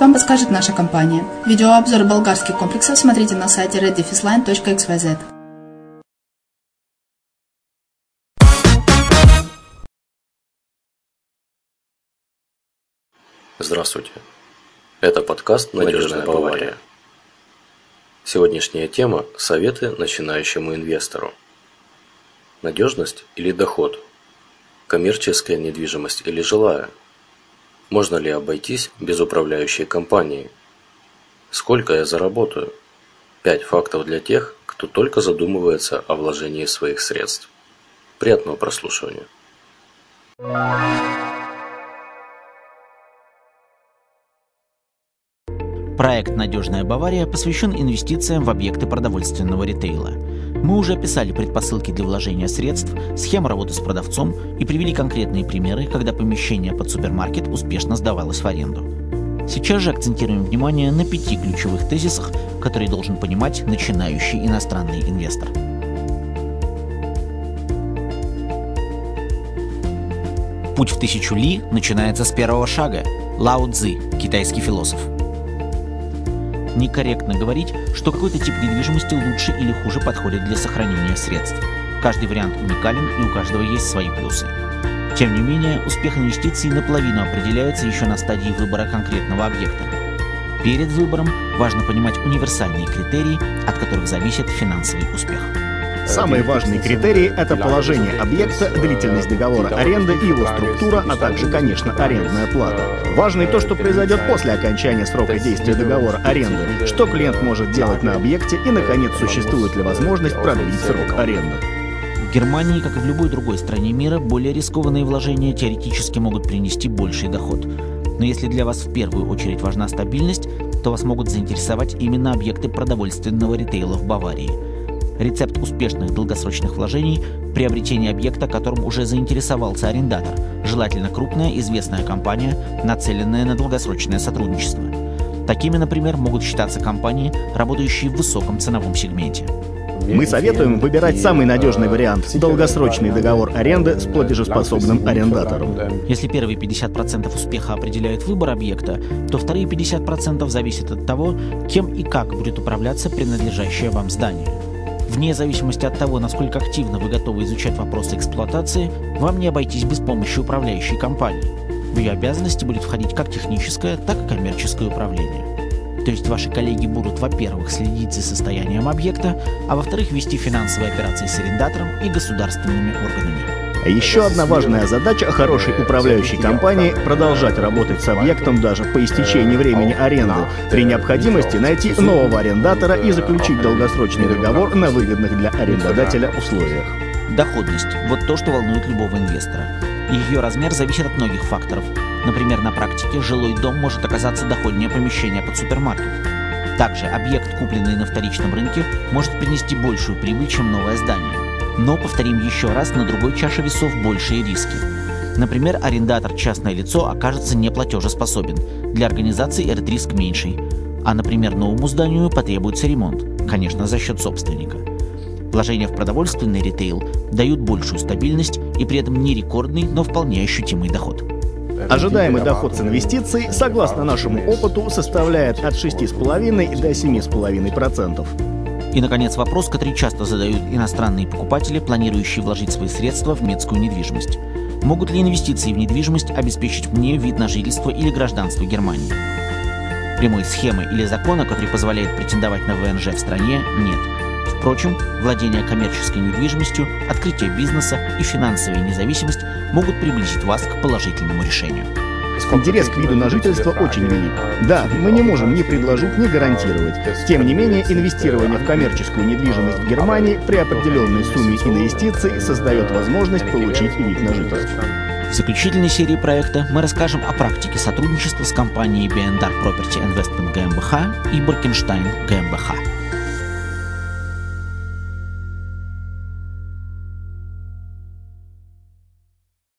вам подскажет наша компания. Видеообзор болгарских комплексов смотрите на сайте reddefisline.xyz. Здравствуйте. Это подкаст «Надежная Бавария». Сегодняшняя тема – советы начинающему инвестору. Надежность или доход? Коммерческая недвижимость или жилая? Можно ли обойтись без управляющей компании? Сколько я заработаю? Пять фактов для тех, кто только задумывается о вложении своих средств. Приятного прослушивания. Проект «Надежная Бавария» посвящен инвестициям в объекты продовольственного ритейла. Мы уже описали предпосылки для вложения средств, схему работы с продавцом и привели конкретные примеры, когда помещение под супермаркет успешно сдавалось в аренду. Сейчас же акцентируем внимание на пяти ключевых тезисах, которые должен понимать начинающий иностранный инвестор. Путь в тысячу ли начинается с первого шага. Лао Цзи, китайский философ – Некорректно говорить, что какой-то тип недвижимости лучше или хуже подходит для сохранения средств. Каждый вариант уникален и у каждого есть свои плюсы. Тем не менее, успех инвестиций наполовину определяется еще на стадии выбора конкретного объекта. Перед выбором важно понимать универсальные критерии, от которых зависит финансовый успех. Самые важные критерии — это положение объекта, длительность договора аренды и его структура, а также, конечно, арендная плата. Важно и то, что произойдет после окончания срока действия договора аренды, что клиент может делать на объекте и, наконец, существует ли возможность продлить срок аренды. В Германии, как и в любой другой стране мира, более рискованные вложения теоретически могут принести больший доход. Но если для вас в первую очередь важна стабильность, то вас могут заинтересовать именно объекты продовольственного ритейла в Баварии – Рецепт успешных долгосрочных вложений – приобретение объекта, которым уже заинтересовался арендатор, желательно крупная известная компания, нацеленная на долгосрочное сотрудничество. Такими, например, могут считаться компании, работающие в высоком ценовом сегменте. Мы советуем выбирать самый надежный вариант – долгосрочный договор аренды с платежеспособным арендатором. Если первые 50% успеха определяют выбор объекта, то вторые 50% зависят от того, кем и как будет управляться принадлежащее вам здание. Вне зависимости от того, насколько активно вы готовы изучать вопросы эксплуатации, вам не обойтись без помощи управляющей компании. В ее обязанности будет входить как техническое, так и коммерческое управление. То есть ваши коллеги будут, во-первых, следить за состоянием объекта, а во-вторых, вести финансовые операции с арендатором и государственными органами. А еще одна важная задача хорошей управляющей компании – продолжать работать с объектом даже по истечении времени аренды. При необходимости найти нового арендатора и заключить долгосрочный договор на выгодных для арендодателя условиях. Доходность – вот то, что волнует любого инвестора. Ее размер зависит от многих факторов. Например, на практике жилой дом может оказаться доходнее помещения под супермаркет. Также объект, купленный на вторичном рынке, может принести большую прибыль, чем новое здание. Но, повторим еще раз, на другой чаше весов большие риски. Например, арендатор частное лицо окажется неплатежеспособен. Для организации этот риск меньший. А, например, новому зданию потребуется ремонт, конечно, за счет собственника. Вложения в продовольственный ритейл дают большую стабильность и при этом не рекордный, но вполне ощутимый доход. Ожидаемый доход с инвестиций, согласно нашему опыту, составляет от 6,5 до 7,5%. И, наконец, вопрос, который часто задают иностранные покупатели, планирующие вложить свои средства в медскую недвижимость. Могут ли инвестиции в недвижимость обеспечить мне вид на жительство или гражданство Германии? Прямой схемы или закона, который позволяет претендовать на ВНЖ в стране, нет. Впрочем, владение коммерческой недвижимостью, открытие бизнеса и финансовая независимость могут приблизить вас к положительному решению. Интерес к виду на жительство очень велик. Да, мы не можем ни предложить, ни гарантировать. Тем не менее, инвестирование в коммерческую недвижимость в Германии при определенной сумме инвестиций создает возможность получить вид на жительство. В заключительной серии проекта мы расскажем о практике сотрудничества с компанией B&R Property Investment GmbH и Borkenstein GmbH.